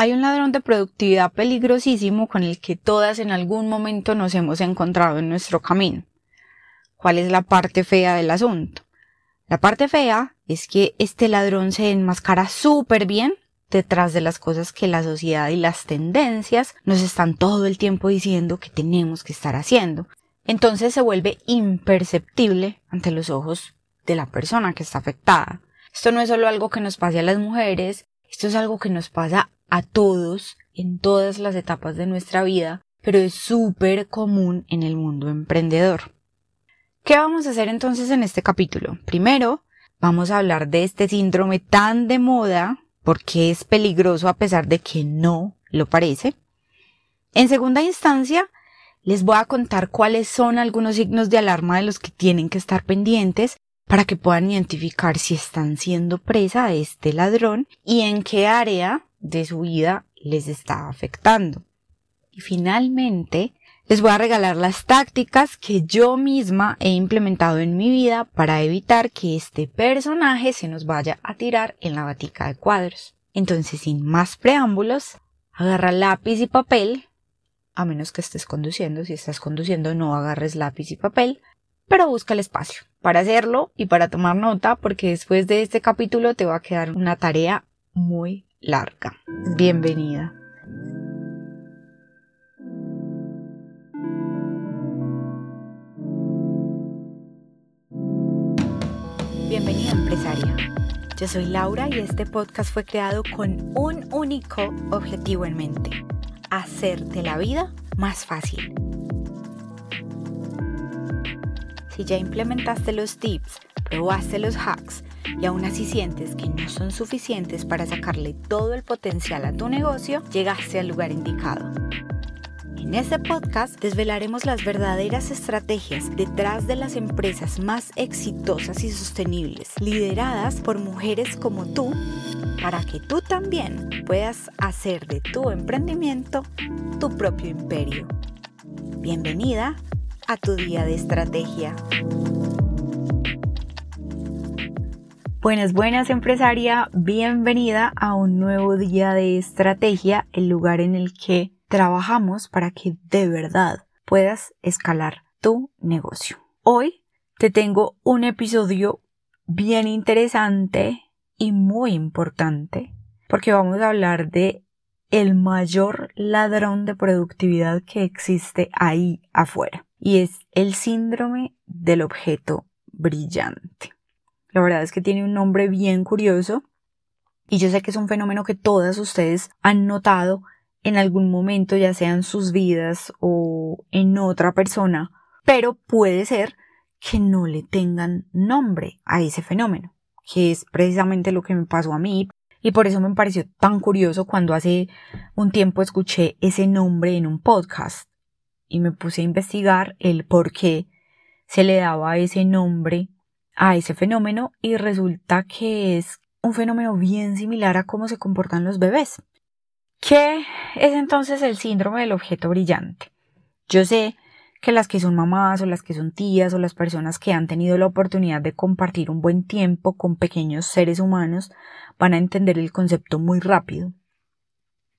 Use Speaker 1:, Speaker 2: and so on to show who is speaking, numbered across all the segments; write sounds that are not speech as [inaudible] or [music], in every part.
Speaker 1: Hay un ladrón de productividad peligrosísimo con el que todas en algún momento nos hemos encontrado en nuestro camino. ¿Cuál es la parte fea del asunto? La parte fea es que este ladrón se enmascara súper bien detrás de las cosas que la sociedad y las tendencias nos están todo el tiempo diciendo que tenemos que estar haciendo. Entonces se vuelve imperceptible ante los ojos de la persona que está afectada. Esto no es solo algo que nos pase a las mujeres, esto es algo que nos pasa a todos en todas las etapas de nuestra vida, pero es súper común en el mundo emprendedor. ¿Qué vamos a hacer entonces en este capítulo? Primero, vamos a hablar de este síndrome tan de moda, porque es peligroso a pesar de que no lo parece. En segunda instancia, les voy a contar cuáles son algunos signos de alarma de los que tienen que estar pendientes para que puedan identificar si están siendo presa de este ladrón y en qué área de su vida les está afectando. Y finalmente, les voy a regalar las tácticas que yo misma he implementado en mi vida para evitar que este personaje se nos vaya a tirar en la batica de cuadros. Entonces, sin más preámbulos, agarra lápiz y papel, a menos que estés conduciendo. Si estás conduciendo, no agarres lápiz y papel, pero busca el espacio para hacerlo y para tomar nota, porque después de este capítulo te va a quedar una tarea muy larga. Bienvenida. Bienvenida empresaria. Yo soy Laura y este podcast fue creado con un único objetivo en mente, hacerte la vida más fácil. Si ya implementaste los tips, probaste los hacks, y aún así sientes que no son suficientes para sacarle todo el potencial a tu negocio, llegaste al lugar indicado. En este podcast desvelaremos las verdaderas estrategias detrás de las empresas más exitosas y sostenibles, lideradas por mujeres como tú, para que tú también puedas hacer de tu emprendimiento tu propio imperio. Bienvenida a tu día de estrategia. Buenas, buenas empresaria, bienvenida a un nuevo día de estrategia, el lugar en el que trabajamos para que de verdad puedas escalar tu negocio. Hoy te tengo un episodio bien interesante y muy importante porque vamos a hablar de el mayor ladrón de productividad que existe ahí afuera y es el síndrome del objeto brillante. La verdad es que tiene un nombre bien curioso y yo sé que es un fenómeno que todas ustedes han notado en algún momento, ya sea en sus vidas o en otra persona, pero puede ser que no le tengan nombre a ese fenómeno, que es precisamente lo que me pasó a mí. Y por eso me pareció tan curioso cuando hace un tiempo escuché ese nombre en un podcast y me puse a investigar el por qué se le daba ese nombre a ese fenómeno y resulta que es un fenómeno bien similar a cómo se comportan los bebés. ¿Qué es entonces el síndrome del objeto brillante? Yo sé que las que son mamás o las que son tías o las personas que han tenido la oportunidad de compartir un buen tiempo con pequeños seres humanos van a entender el concepto muy rápido.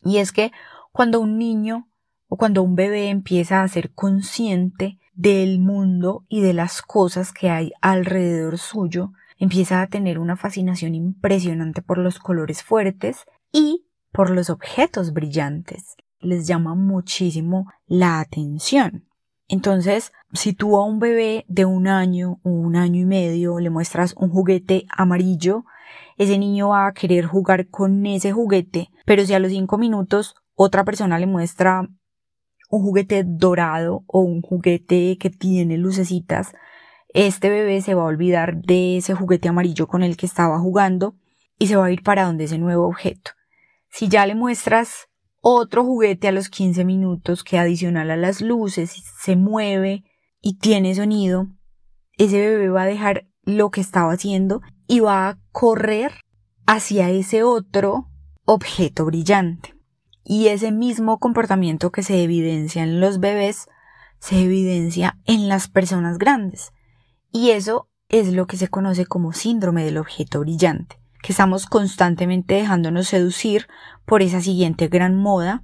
Speaker 1: Y es que cuando un niño o cuando un bebé empieza a ser consciente del mundo y de las cosas que hay alrededor suyo, empieza a tener una fascinación impresionante por los colores fuertes y por los objetos brillantes. Les llama muchísimo la atención. Entonces, si tú a un bebé de un año o un año y medio le muestras un juguete amarillo, ese niño va a querer jugar con ese juguete, pero si a los cinco minutos otra persona le muestra un juguete dorado o un juguete que tiene lucecitas, este bebé se va a olvidar de ese juguete amarillo con el que estaba jugando y se va a ir para donde ese nuevo objeto. Si ya le muestras otro juguete a los 15 minutos que adicional a las luces se mueve y tiene sonido, ese bebé va a dejar lo que estaba haciendo y va a correr hacia ese otro objeto brillante. Y ese mismo comportamiento que se evidencia en los bebés se evidencia en las personas grandes. Y eso es lo que se conoce como síndrome del objeto brillante. que estamos constantemente dejándonos seducir por esa siguiente gran moda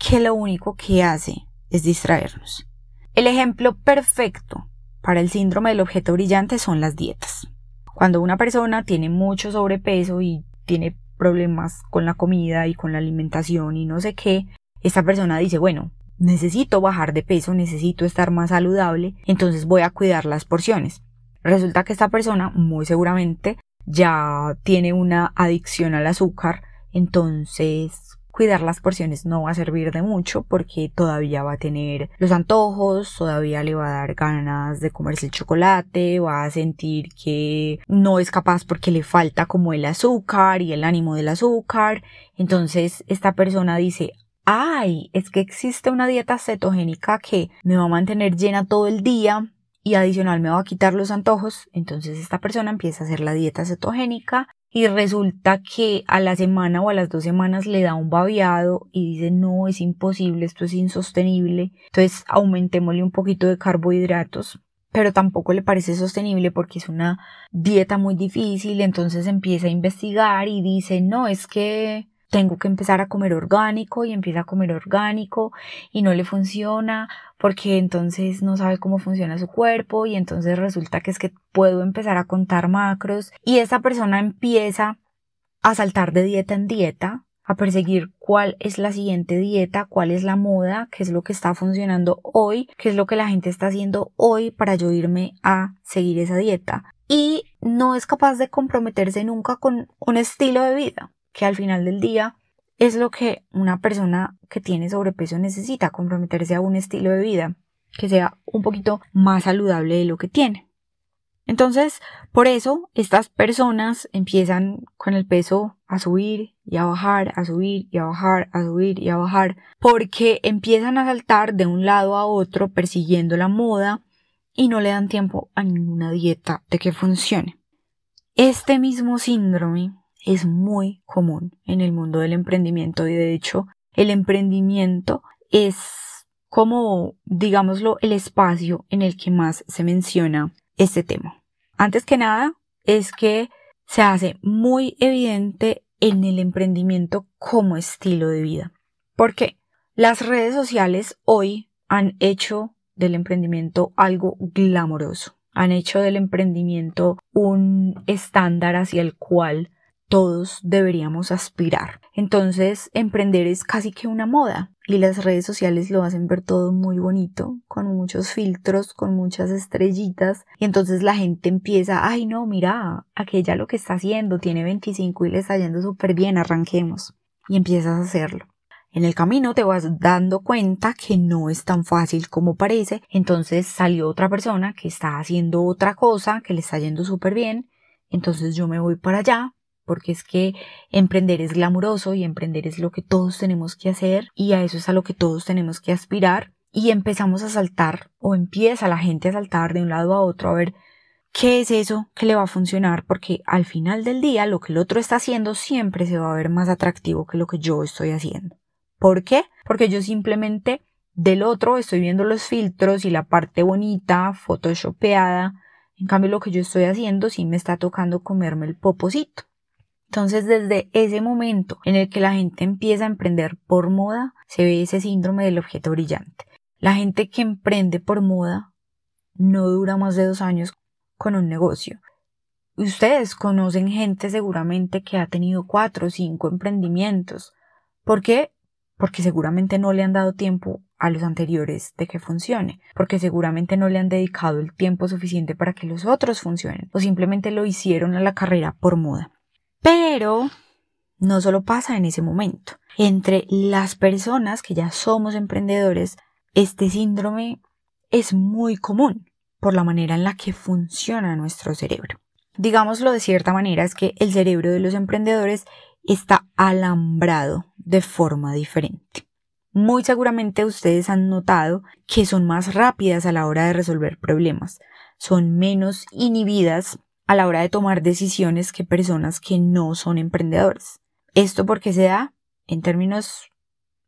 Speaker 1: que lo único que hace es distraernos. El ejemplo perfecto para el síndrome del objeto brillante son las dietas. Cuando una persona tiene mucho sobrepeso y tiene problemas con la comida y con la alimentación y no sé qué, esta persona dice, bueno, necesito bajar de peso, necesito estar más saludable, entonces voy a cuidar las porciones. Resulta que esta persona muy seguramente ya tiene una adicción al azúcar, entonces cuidar las porciones no va a servir de mucho porque todavía va a tener los antojos, todavía le va a dar ganas de comerse el chocolate, va a sentir que no es capaz porque le falta como el azúcar y el ánimo del azúcar. Entonces esta persona dice, ay, es que existe una dieta cetogénica que me va a mantener llena todo el día, y adicional me va a quitar los antojos, entonces esta persona empieza a hacer la dieta cetogénica y resulta que a la semana o a las dos semanas le da un babeado y dice no, es imposible, esto es insostenible, entonces aumentémosle un poquito de carbohidratos pero tampoco le parece sostenible porque es una dieta muy difícil, entonces empieza a investigar y dice, no, es que tengo que empezar a comer orgánico y empieza a comer orgánico y no le funciona porque entonces no sabe cómo funciona su cuerpo y entonces resulta que es que puedo empezar a contar macros y esa persona empieza a saltar de dieta en dieta a perseguir cuál es la siguiente dieta, cuál es la moda, qué es lo que está funcionando hoy, qué es lo que la gente está haciendo hoy para yo irme a seguir esa dieta. Y no es capaz de comprometerse nunca con un estilo de vida que al final del día es lo que una persona que tiene sobrepeso necesita, comprometerse a un estilo de vida que sea un poquito más saludable de lo que tiene. Entonces, por eso estas personas empiezan con el peso a subir y a bajar, a subir y a bajar, a subir y a bajar, porque empiezan a saltar de un lado a otro persiguiendo la moda y no le dan tiempo a ninguna dieta de que funcione. Este mismo síndrome es muy común en el mundo del emprendimiento y de hecho el emprendimiento es como, digámoslo, el espacio en el que más se menciona este tema. Antes que nada, es que se hace muy evidente en el emprendimiento como estilo de vida. ¿Por qué? Las redes sociales hoy han hecho del emprendimiento algo glamoroso. Han hecho del emprendimiento un estándar hacia el cual todos deberíamos aspirar. Entonces, emprender es casi que una moda y las redes sociales lo hacen ver todo muy bonito, con muchos filtros, con muchas estrellitas y entonces la gente empieza, ay no, mira, aquella lo que está haciendo, tiene 25 y le está yendo súper bien, arranquemos y empiezas a hacerlo. En el camino te vas dando cuenta que no es tan fácil como parece, entonces salió otra persona que está haciendo otra cosa, que le está yendo súper bien, entonces yo me voy para allá, porque es que emprender es glamuroso y emprender es lo que todos tenemos que hacer y a eso es a lo que todos tenemos que aspirar y empezamos a saltar o empieza la gente a saltar de un lado a otro a ver qué es eso que le va a funcionar porque al final del día lo que el otro está haciendo siempre se va a ver más atractivo que lo que yo estoy haciendo. ¿Por qué? Porque yo simplemente del otro estoy viendo los filtros y la parte bonita, photoshopeada. En cambio lo que yo estoy haciendo sí me está tocando comerme el poposito. Entonces, desde ese momento en el que la gente empieza a emprender por moda, se ve ese síndrome del objeto brillante. La gente que emprende por moda no dura más de dos años con un negocio. Ustedes conocen gente seguramente que ha tenido cuatro o cinco emprendimientos. ¿Por qué? Porque seguramente no le han dado tiempo a los anteriores de que funcione, porque seguramente no le han dedicado el tiempo suficiente para que los otros funcionen, o simplemente lo hicieron a la carrera por moda. Pero no solo pasa en ese momento. Entre las personas que ya somos emprendedores, este síndrome es muy común por la manera en la que funciona nuestro cerebro. Digámoslo de cierta manera, es que el cerebro de los emprendedores está alambrado de forma diferente. Muy seguramente ustedes han notado que son más rápidas a la hora de resolver problemas, son menos inhibidas a la hora de tomar decisiones que personas que no son emprendedores. Esto porque se da, en términos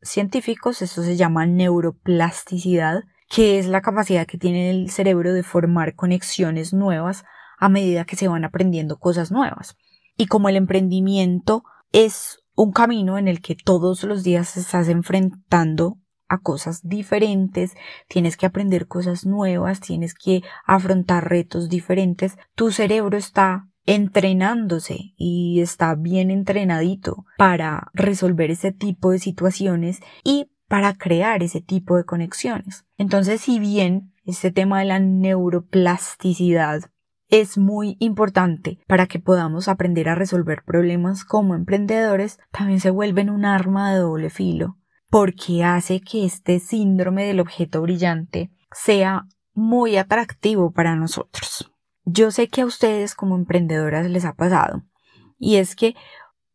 Speaker 1: científicos, esto se llama neuroplasticidad, que es la capacidad que tiene el cerebro de formar conexiones nuevas a medida que se van aprendiendo cosas nuevas. Y como el emprendimiento es un camino en el que todos los días estás enfrentando a cosas diferentes, tienes que aprender cosas nuevas, tienes que afrontar retos diferentes, tu cerebro está entrenándose y está bien entrenadito para resolver ese tipo de situaciones y para crear ese tipo de conexiones. Entonces, si bien este tema de la neuroplasticidad es muy importante para que podamos aprender a resolver problemas como emprendedores, también se vuelven un arma de doble filo, porque hace que este síndrome del objeto brillante sea muy atractivo para nosotros. Yo sé que a ustedes como emprendedoras les ha pasado, y es que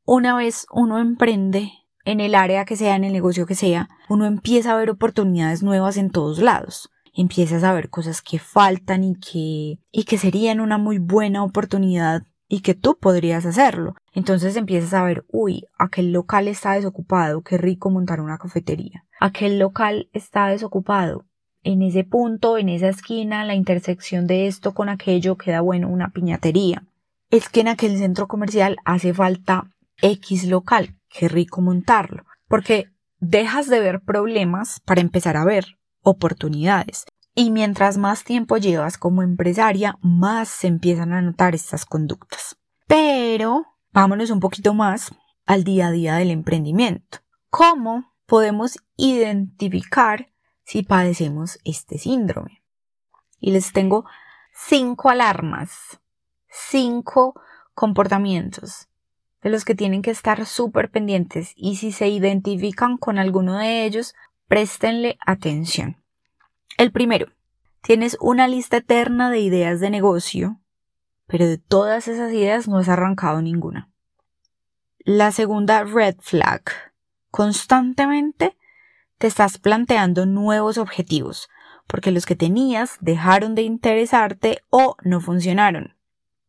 Speaker 1: una vez uno emprende en el área que sea, en el negocio que sea, uno empieza a ver oportunidades nuevas en todos lados. Empiezas a ver cosas que faltan y que, y que serían una muy buena oportunidad y que tú podrías hacerlo. Entonces empiezas a ver, uy, aquel local está desocupado, qué rico montar una cafetería. Aquel local está desocupado. En ese punto, en esa esquina, la intersección de esto con aquello queda bueno una piñatería. Es que en aquel centro comercial hace falta X local qué rico montarlo, porque dejas de ver problemas para empezar a ver oportunidades. Y mientras más tiempo llevas como empresaria, más se empiezan a notar estas conductas. Pero vámonos un poquito más al día a día del emprendimiento. ¿Cómo podemos identificar si padecemos este síndrome? Y les tengo cinco alarmas, cinco comportamientos de los que tienen que estar súper pendientes y si se identifican con alguno de ellos, préstenle atención. El primero, tienes una lista eterna de ideas de negocio, pero de todas esas ideas no has arrancado ninguna. La segunda red flag, constantemente te estás planteando nuevos objetivos, porque los que tenías dejaron de interesarte o no funcionaron.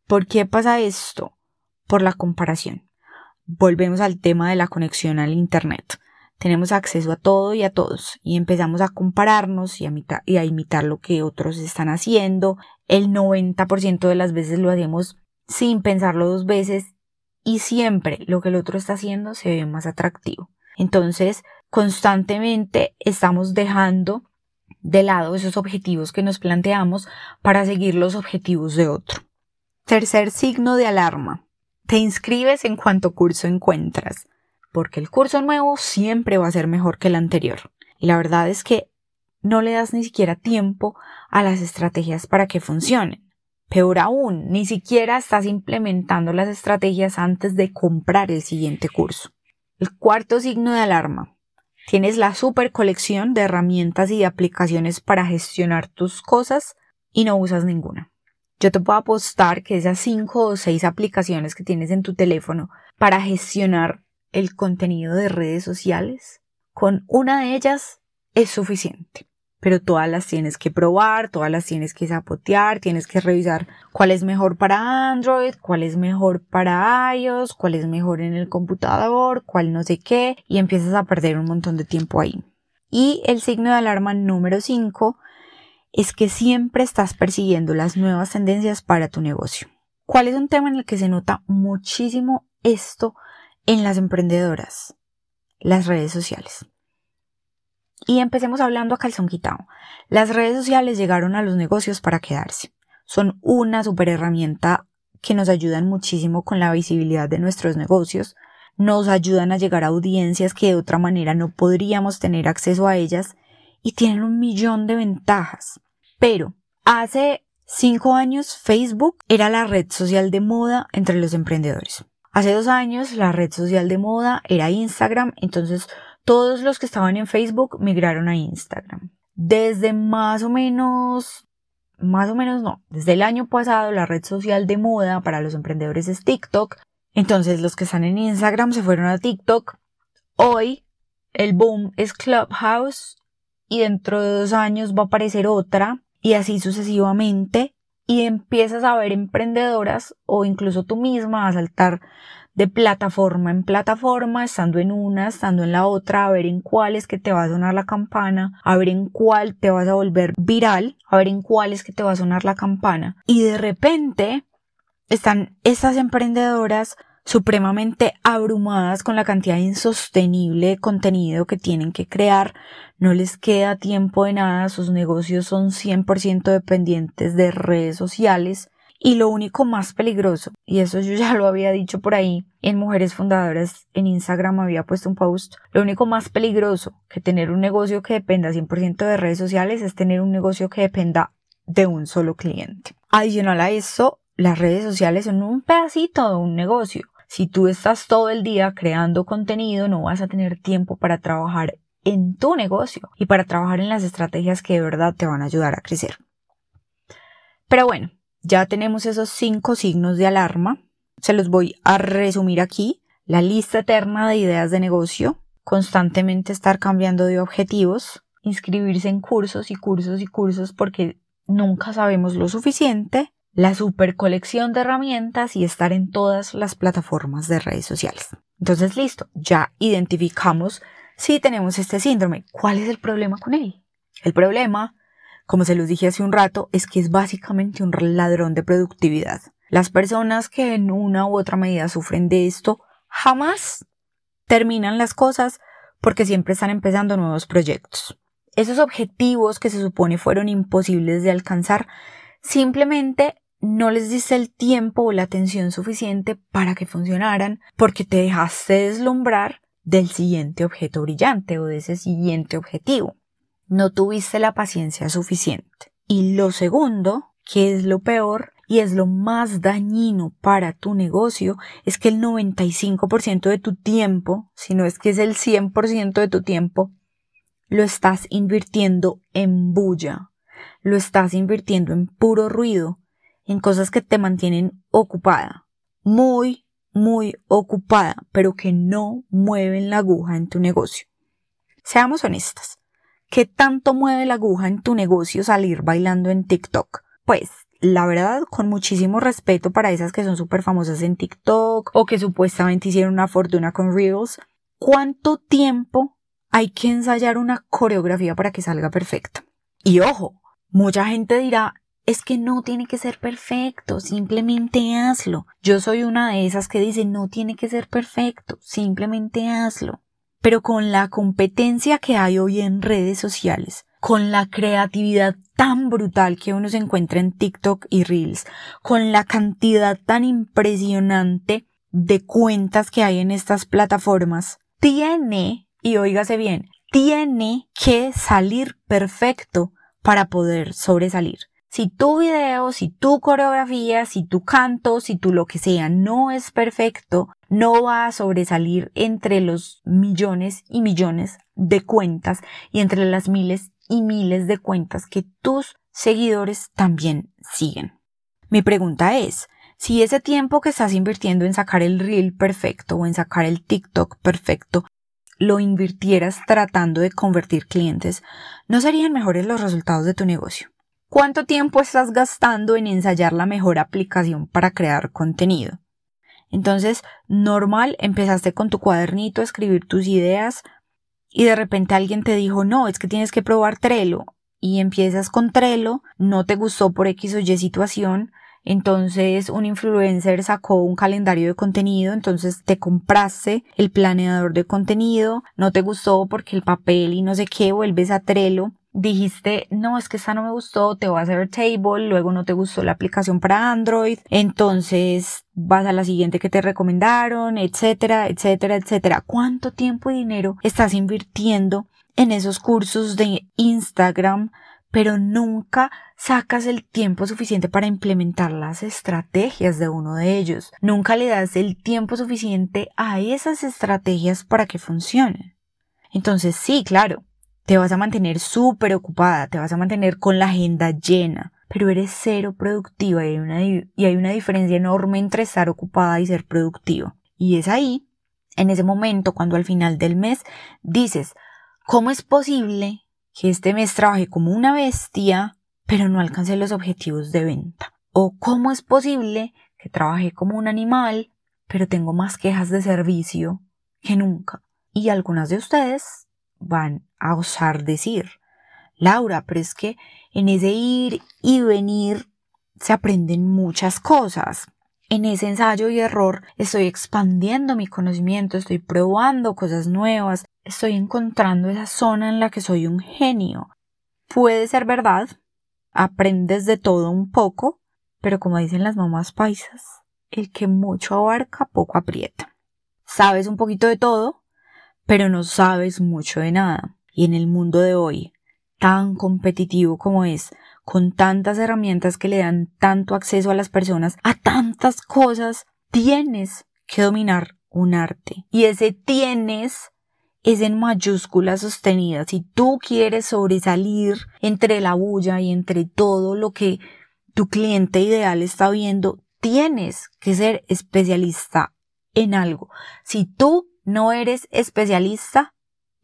Speaker 1: ¿Por qué pasa esto? Por la comparación volvemos al tema de la conexión al Internet. Tenemos acceso a todo y a todos y empezamos a compararnos y a, y a imitar lo que otros están haciendo. El 90% de las veces lo hacemos sin pensarlo dos veces y siempre lo que el otro está haciendo se ve más atractivo. Entonces, constantemente estamos dejando de lado esos objetivos que nos planteamos para seguir los objetivos de otro. Tercer signo de alarma. Te inscribes en cuanto curso encuentras, porque el curso nuevo siempre va a ser mejor que el anterior. Y la verdad es que no le das ni siquiera tiempo a las estrategias para que funcionen. Peor aún, ni siquiera estás implementando las estrategias antes de comprar el siguiente curso. El cuarto signo de alarma. Tienes la super colección de herramientas y de aplicaciones para gestionar tus cosas y no usas ninguna. Yo te puedo apostar que esas cinco o seis aplicaciones que tienes en tu teléfono para gestionar el contenido de redes sociales, con una de ellas es suficiente. Pero todas las tienes que probar, todas las tienes que zapotear, tienes que revisar cuál es mejor para Android, cuál es mejor para iOS, cuál es mejor en el computador, cuál no sé qué, y empiezas a perder un montón de tiempo ahí. Y el signo de alarma número 5 es que siempre estás persiguiendo las nuevas tendencias para tu negocio. ¿Cuál es un tema en el que se nota muchísimo esto en las emprendedoras? Las redes sociales. Y empecemos hablando a calzón quitado. Las redes sociales llegaron a los negocios para quedarse. Son una super herramienta que nos ayudan muchísimo con la visibilidad de nuestros negocios, nos ayudan a llegar a audiencias que de otra manera no podríamos tener acceso a ellas y tienen un millón de ventajas. Pero hace cinco años Facebook era la red social de moda entre los emprendedores. Hace dos años la red social de moda era Instagram, entonces todos los que estaban en Facebook migraron a Instagram. Desde más o menos, más o menos no, desde el año pasado la red social de moda para los emprendedores es TikTok, entonces los que están en Instagram se fueron a TikTok. Hoy el boom es Clubhouse y dentro de dos años va a aparecer otra y así sucesivamente y empiezas a ver emprendedoras o incluso tú misma a saltar de plataforma en plataforma, estando en una, estando en la otra, a ver en cuál es que te va a sonar la campana, a ver en cuál te vas a volver viral, a ver en cuál es que te va a sonar la campana. Y de repente están estas emprendedoras supremamente abrumadas con la cantidad insostenible de contenido que tienen que crear, no les queda tiempo de nada, sus negocios son 100% dependientes de redes sociales y lo único más peligroso, y eso yo ya lo había dicho por ahí, en Mujeres Fundadoras en Instagram había puesto un post, lo único más peligroso que tener un negocio que dependa 100% de redes sociales es tener un negocio que dependa de un solo cliente. Adicional a eso, las redes sociales son un pedacito de un negocio. Si tú estás todo el día creando contenido, no vas a tener tiempo para trabajar en tu negocio y para trabajar en las estrategias que de verdad te van a ayudar a crecer. Pero bueno, ya tenemos esos cinco signos de alarma. Se los voy a resumir aquí. La lista eterna de ideas de negocio, constantemente estar cambiando de objetivos, inscribirse en cursos y cursos y cursos porque nunca sabemos lo suficiente, la super colección de herramientas y estar en todas las plataformas de redes sociales. Entonces, listo, ya identificamos si tenemos este síndrome. ¿Cuál es el problema con él? El problema, como se los dije hace un rato, es que es básicamente un ladrón de productividad. Las personas que en una u otra medida sufren de esto jamás terminan las cosas porque siempre están empezando nuevos proyectos. Esos objetivos que se supone fueron imposibles de alcanzar simplemente no les diste el tiempo o la atención suficiente para que funcionaran porque te dejaste deslumbrar del siguiente objeto brillante o de ese siguiente objetivo. No tuviste la paciencia suficiente. Y lo segundo, que es lo peor y es lo más dañino para tu negocio, es que el 95% de tu tiempo, si no es que es el 100% de tu tiempo, lo estás invirtiendo en bulla, lo estás invirtiendo en puro ruido, en cosas que te mantienen ocupada, muy, muy ocupada, pero que no mueven la aguja en tu negocio. Seamos honestas. ¿Qué tanto mueve la aguja en tu negocio salir bailando en TikTok? Pues, la verdad, con muchísimo respeto para esas que son súper famosas en TikTok o que supuestamente hicieron una fortuna con Reels, ¿cuánto tiempo hay que ensayar una coreografía para que salga perfecta? Y ojo, mucha gente dirá, es que no tiene que ser perfecto, simplemente hazlo. Yo soy una de esas que dice no tiene que ser perfecto, simplemente hazlo. Pero con la competencia que hay hoy en redes sociales, con la creatividad tan brutal que uno se encuentra en TikTok y Reels, con la cantidad tan impresionante de cuentas que hay en estas plataformas, tiene, y oígase bien, tiene que salir perfecto para poder sobresalir. Si tu video, si tu coreografía, si tu canto, si tu lo que sea no es perfecto, no va a sobresalir entre los millones y millones de cuentas y entre las miles y miles de cuentas que tus seguidores también siguen. Mi pregunta es, si ese tiempo que estás invirtiendo en sacar el reel perfecto o en sacar el TikTok perfecto lo invirtieras tratando de convertir clientes, ¿no serían mejores los resultados de tu negocio? ¿Cuánto tiempo estás gastando en ensayar la mejor aplicación para crear contenido? Entonces, normal, empezaste con tu cuadernito a escribir tus ideas y de repente alguien te dijo, no, es que tienes que probar Trello y empiezas con Trello, no te gustó por X o Y situación, entonces un influencer sacó un calendario de contenido, entonces te compraste el planeador de contenido, no te gustó porque el papel y no sé qué, vuelves a Trello dijiste, no, es que esta no me gustó, te vas a ver Table, luego no te gustó la aplicación para Android, entonces vas a la siguiente que te recomendaron, etcétera, etcétera, etcétera. ¿Cuánto tiempo y dinero estás invirtiendo en esos cursos de Instagram, pero nunca sacas el tiempo suficiente para implementar las estrategias de uno de ellos? Nunca le das el tiempo suficiente a esas estrategias para que funcionen. Entonces sí, claro, te vas a mantener súper ocupada, te vas a mantener con la agenda llena, pero eres cero productiva y hay, una, y hay una diferencia enorme entre estar ocupada y ser productiva. Y es ahí, en ese momento, cuando al final del mes dices, ¿cómo es posible que este mes trabaje como una bestia, pero no alcance los objetivos de venta? ¿O cómo es posible que trabaje como un animal, pero tengo más quejas de servicio que nunca? Y algunas de ustedes van a osar decir. Laura, pero es que en ese ir y venir se aprenden muchas cosas. en ese ensayo y error estoy expandiendo mi conocimiento, estoy probando cosas nuevas, estoy encontrando esa zona en la que soy un genio. Puede ser verdad, aprendes de todo un poco, pero como dicen las mamás paisas, el que mucho abarca poco aprieta. Sabes un poquito de todo, pero no sabes mucho de nada. Y en el mundo de hoy, tan competitivo como es, con tantas herramientas que le dan tanto acceso a las personas a tantas cosas, tienes que dominar un arte. Y ese tienes es en mayúsculas sostenidas. Si tú quieres sobresalir entre la bulla y entre todo lo que tu cliente ideal está viendo, tienes que ser especialista en algo. Si tú no eres especialista,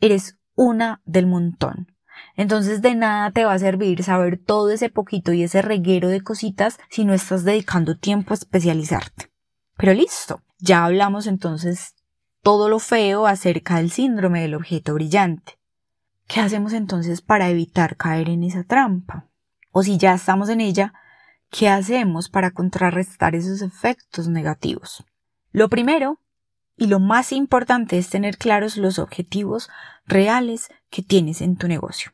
Speaker 1: eres una del montón. Entonces de nada te va a servir saber todo ese poquito y ese reguero de cositas si no estás dedicando tiempo a especializarte. Pero listo, ya hablamos entonces todo lo feo acerca del síndrome del objeto brillante. ¿Qué hacemos entonces para evitar caer en esa trampa? O si ya estamos en ella, ¿qué hacemos para contrarrestar esos efectos negativos? Lo primero y lo más importante es tener claros los objetivos reales que tienes en tu negocio.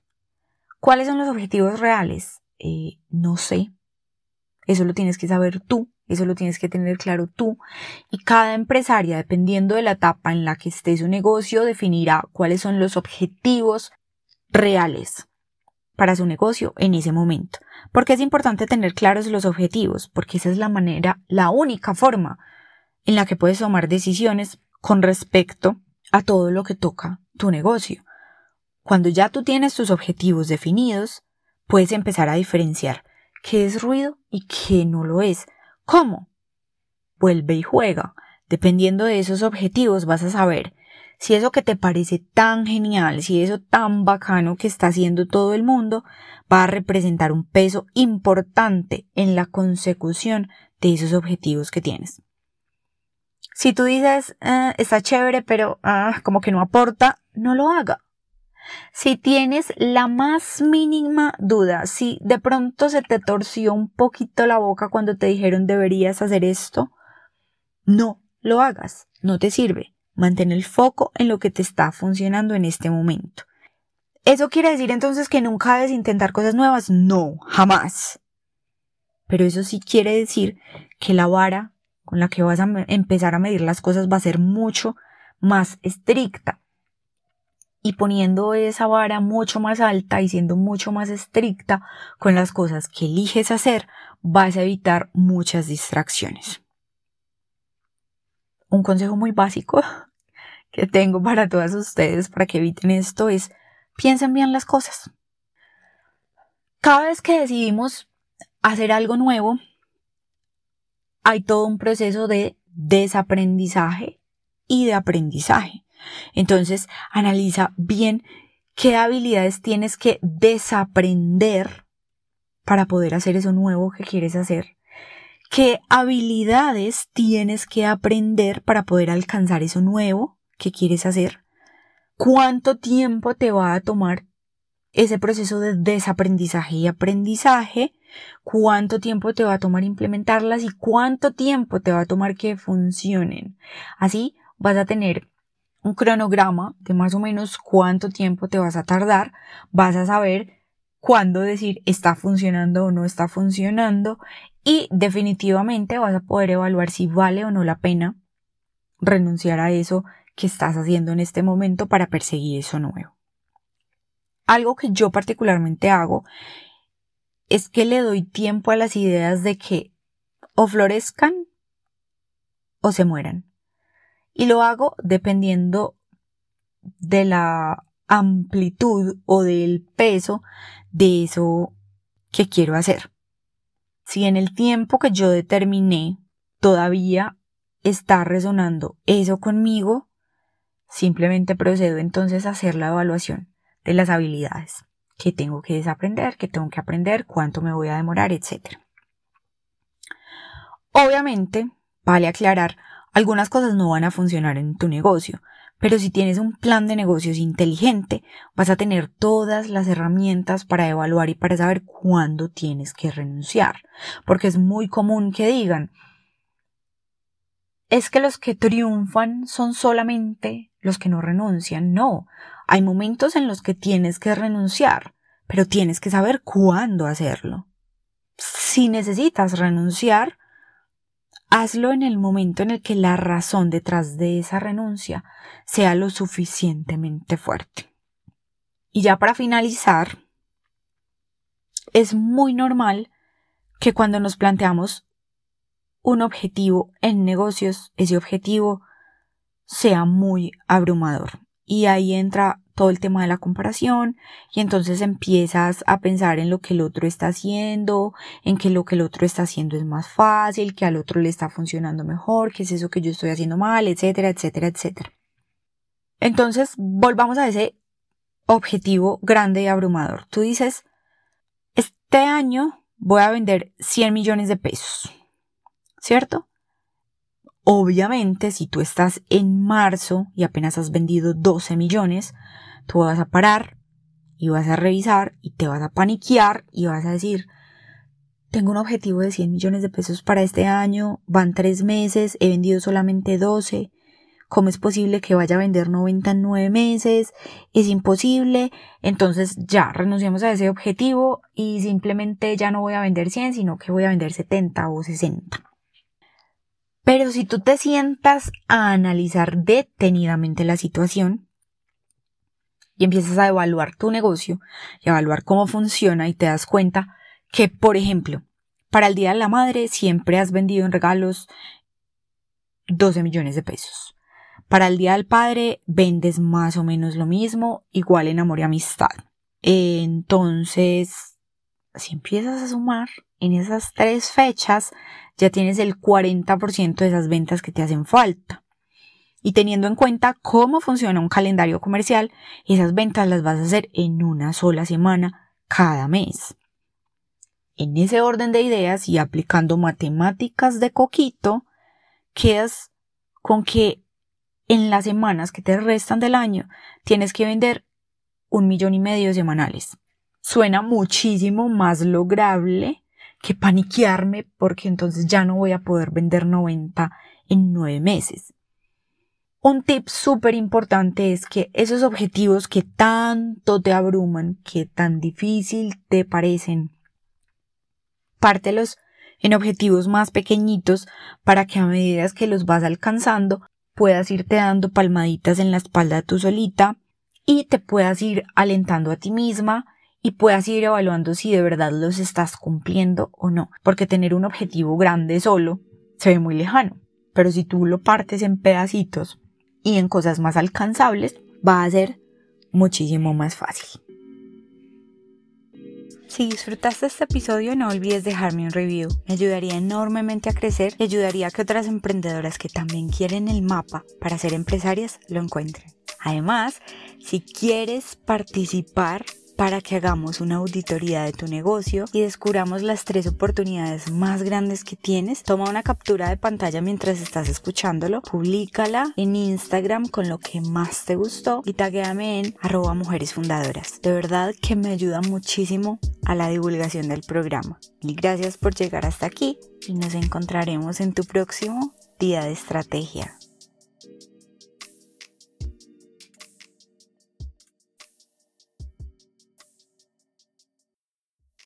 Speaker 1: ¿Cuáles son los objetivos reales? Eh, no sé. Eso lo tienes que saber tú, eso lo tienes que tener claro tú. Y cada empresaria, dependiendo de la etapa en la que esté su negocio, definirá cuáles son los objetivos reales para su negocio en ese momento. Porque es importante tener claros los objetivos, porque esa es la manera, la única forma en la que puedes tomar decisiones con respecto a todo lo que toca tu negocio. Cuando ya tú tienes tus objetivos definidos, puedes empezar a diferenciar qué es ruido y qué no lo es. ¿Cómo? Vuelve y juega. Dependiendo de esos objetivos vas a saber si eso que te parece tan genial, si eso tan bacano que está haciendo todo el mundo, va a representar un peso importante en la consecución de esos objetivos que tienes. Si tú dices, eh, está chévere, pero ah, como que no aporta, no lo haga. Si tienes la más mínima duda, si de pronto se te torció un poquito la boca cuando te dijeron deberías hacer esto, no lo hagas, no te sirve. Mantén el foco en lo que te está funcionando en este momento. ¿Eso quiere decir entonces que nunca debes intentar cosas nuevas? No, jamás. Pero eso sí quiere decir que la vara con la que vas a empezar a medir las cosas va a ser mucho más estricta. Y poniendo esa vara mucho más alta y siendo mucho más estricta con las cosas que eliges hacer, vas a evitar muchas distracciones. Un consejo muy básico [laughs] que tengo para todas ustedes para que eviten esto es piensen bien las cosas. Cada vez que decidimos hacer algo nuevo, hay todo un proceso de desaprendizaje y de aprendizaje. Entonces, analiza bien qué habilidades tienes que desaprender para poder hacer eso nuevo que quieres hacer. ¿Qué habilidades tienes que aprender para poder alcanzar eso nuevo que quieres hacer? ¿Cuánto tiempo te va a tomar ese proceso de desaprendizaje y aprendizaje? cuánto tiempo te va a tomar implementarlas y cuánto tiempo te va a tomar que funcionen. Así vas a tener un cronograma de más o menos cuánto tiempo te vas a tardar, vas a saber cuándo decir está funcionando o no está funcionando y definitivamente vas a poder evaluar si vale o no la pena renunciar a eso que estás haciendo en este momento para perseguir eso nuevo. Algo que yo particularmente hago es que le doy tiempo a las ideas de que o florezcan o se mueran. Y lo hago dependiendo de la amplitud o del peso de eso que quiero hacer. Si en el tiempo que yo determiné todavía está resonando eso conmigo, simplemente procedo entonces a hacer la evaluación de las habilidades que tengo que desaprender, que tengo que aprender, cuánto me voy a demorar, etc. Obviamente, vale aclarar, algunas cosas no van a funcionar en tu negocio, pero si tienes un plan de negocios inteligente, vas a tener todas las herramientas para evaluar y para saber cuándo tienes que renunciar. Porque es muy común que digan, es que los que triunfan son solamente los que no renuncian. No, hay momentos en los que tienes que renunciar, pero tienes que saber cuándo hacerlo. Si necesitas renunciar, hazlo en el momento en el que la razón detrás de esa renuncia sea lo suficientemente fuerte. Y ya para finalizar, es muy normal que cuando nos planteamos un objetivo en negocios, ese objetivo sea muy abrumador. Y ahí entra todo el tema de la comparación y entonces empiezas a pensar en lo que el otro está haciendo, en que lo que el otro está haciendo es más fácil, que al otro le está funcionando mejor, que es eso que yo estoy haciendo mal, etcétera, etcétera, etcétera. Entonces, volvamos a ese objetivo grande y abrumador. Tú dices, este año voy a vender 100 millones de pesos. ¿cierto? Obviamente, si tú estás en marzo y apenas has vendido 12 millones, tú vas a parar y vas a revisar y te vas a paniquear y vas a decir, tengo un objetivo de 100 millones de pesos para este año, van tres meses, he vendido solamente 12, ¿cómo es posible que vaya a vender 99 meses? Es imposible, entonces ya renunciamos a ese objetivo y simplemente ya no voy a vender 100, sino que voy a vender 70 o 60. Pero si tú te sientas a analizar detenidamente la situación y empiezas a evaluar tu negocio y a evaluar cómo funciona y te das cuenta que, por ejemplo, para el Día de la Madre siempre has vendido en regalos 12 millones de pesos. Para el Día del Padre vendes más o menos lo mismo, igual en amor y amistad. Entonces, si empiezas a sumar en esas tres fechas, ya tienes el 40% de esas ventas que te hacen falta. Y teniendo en cuenta cómo funciona un calendario comercial, esas ventas las vas a hacer en una sola semana cada mes. En ese orden de ideas y aplicando matemáticas de coquito, quedas con que en las semanas que te restan del año tienes que vender un millón y medio semanales. Suena muchísimo más lograble que paniquearme porque entonces ya no voy a poder vender 90 en 9 meses. Un tip súper importante es que esos objetivos que tanto te abruman, que tan difícil te parecen, pártelos en objetivos más pequeñitos para que a medida que los vas alcanzando puedas irte dando palmaditas en la espalda tú solita y te puedas ir alentando a ti misma y puedas ir evaluando si de verdad los estás cumpliendo o no, porque tener un objetivo grande solo se ve muy lejano, pero si tú lo partes en pedacitos y en cosas más alcanzables, va a ser muchísimo más fácil. Si disfrutaste este episodio no olvides dejarme un review, me ayudaría enormemente a crecer y ayudaría a que otras emprendedoras que también quieren el mapa para ser empresarias lo encuentren. Además, si quieres participar para que hagamos una auditoría de tu negocio y descubramos las tres oportunidades más grandes que tienes. Toma una captura de pantalla mientras estás escuchándolo, públicala en Instagram con lo que más te gustó y taguéame en arroba mujeres fundadoras. De verdad que me ayuda muchísimo a la divulgación del programa. Y gracias por llegar hasta aquí y nos encontraremos en tu próximo día de estrategia.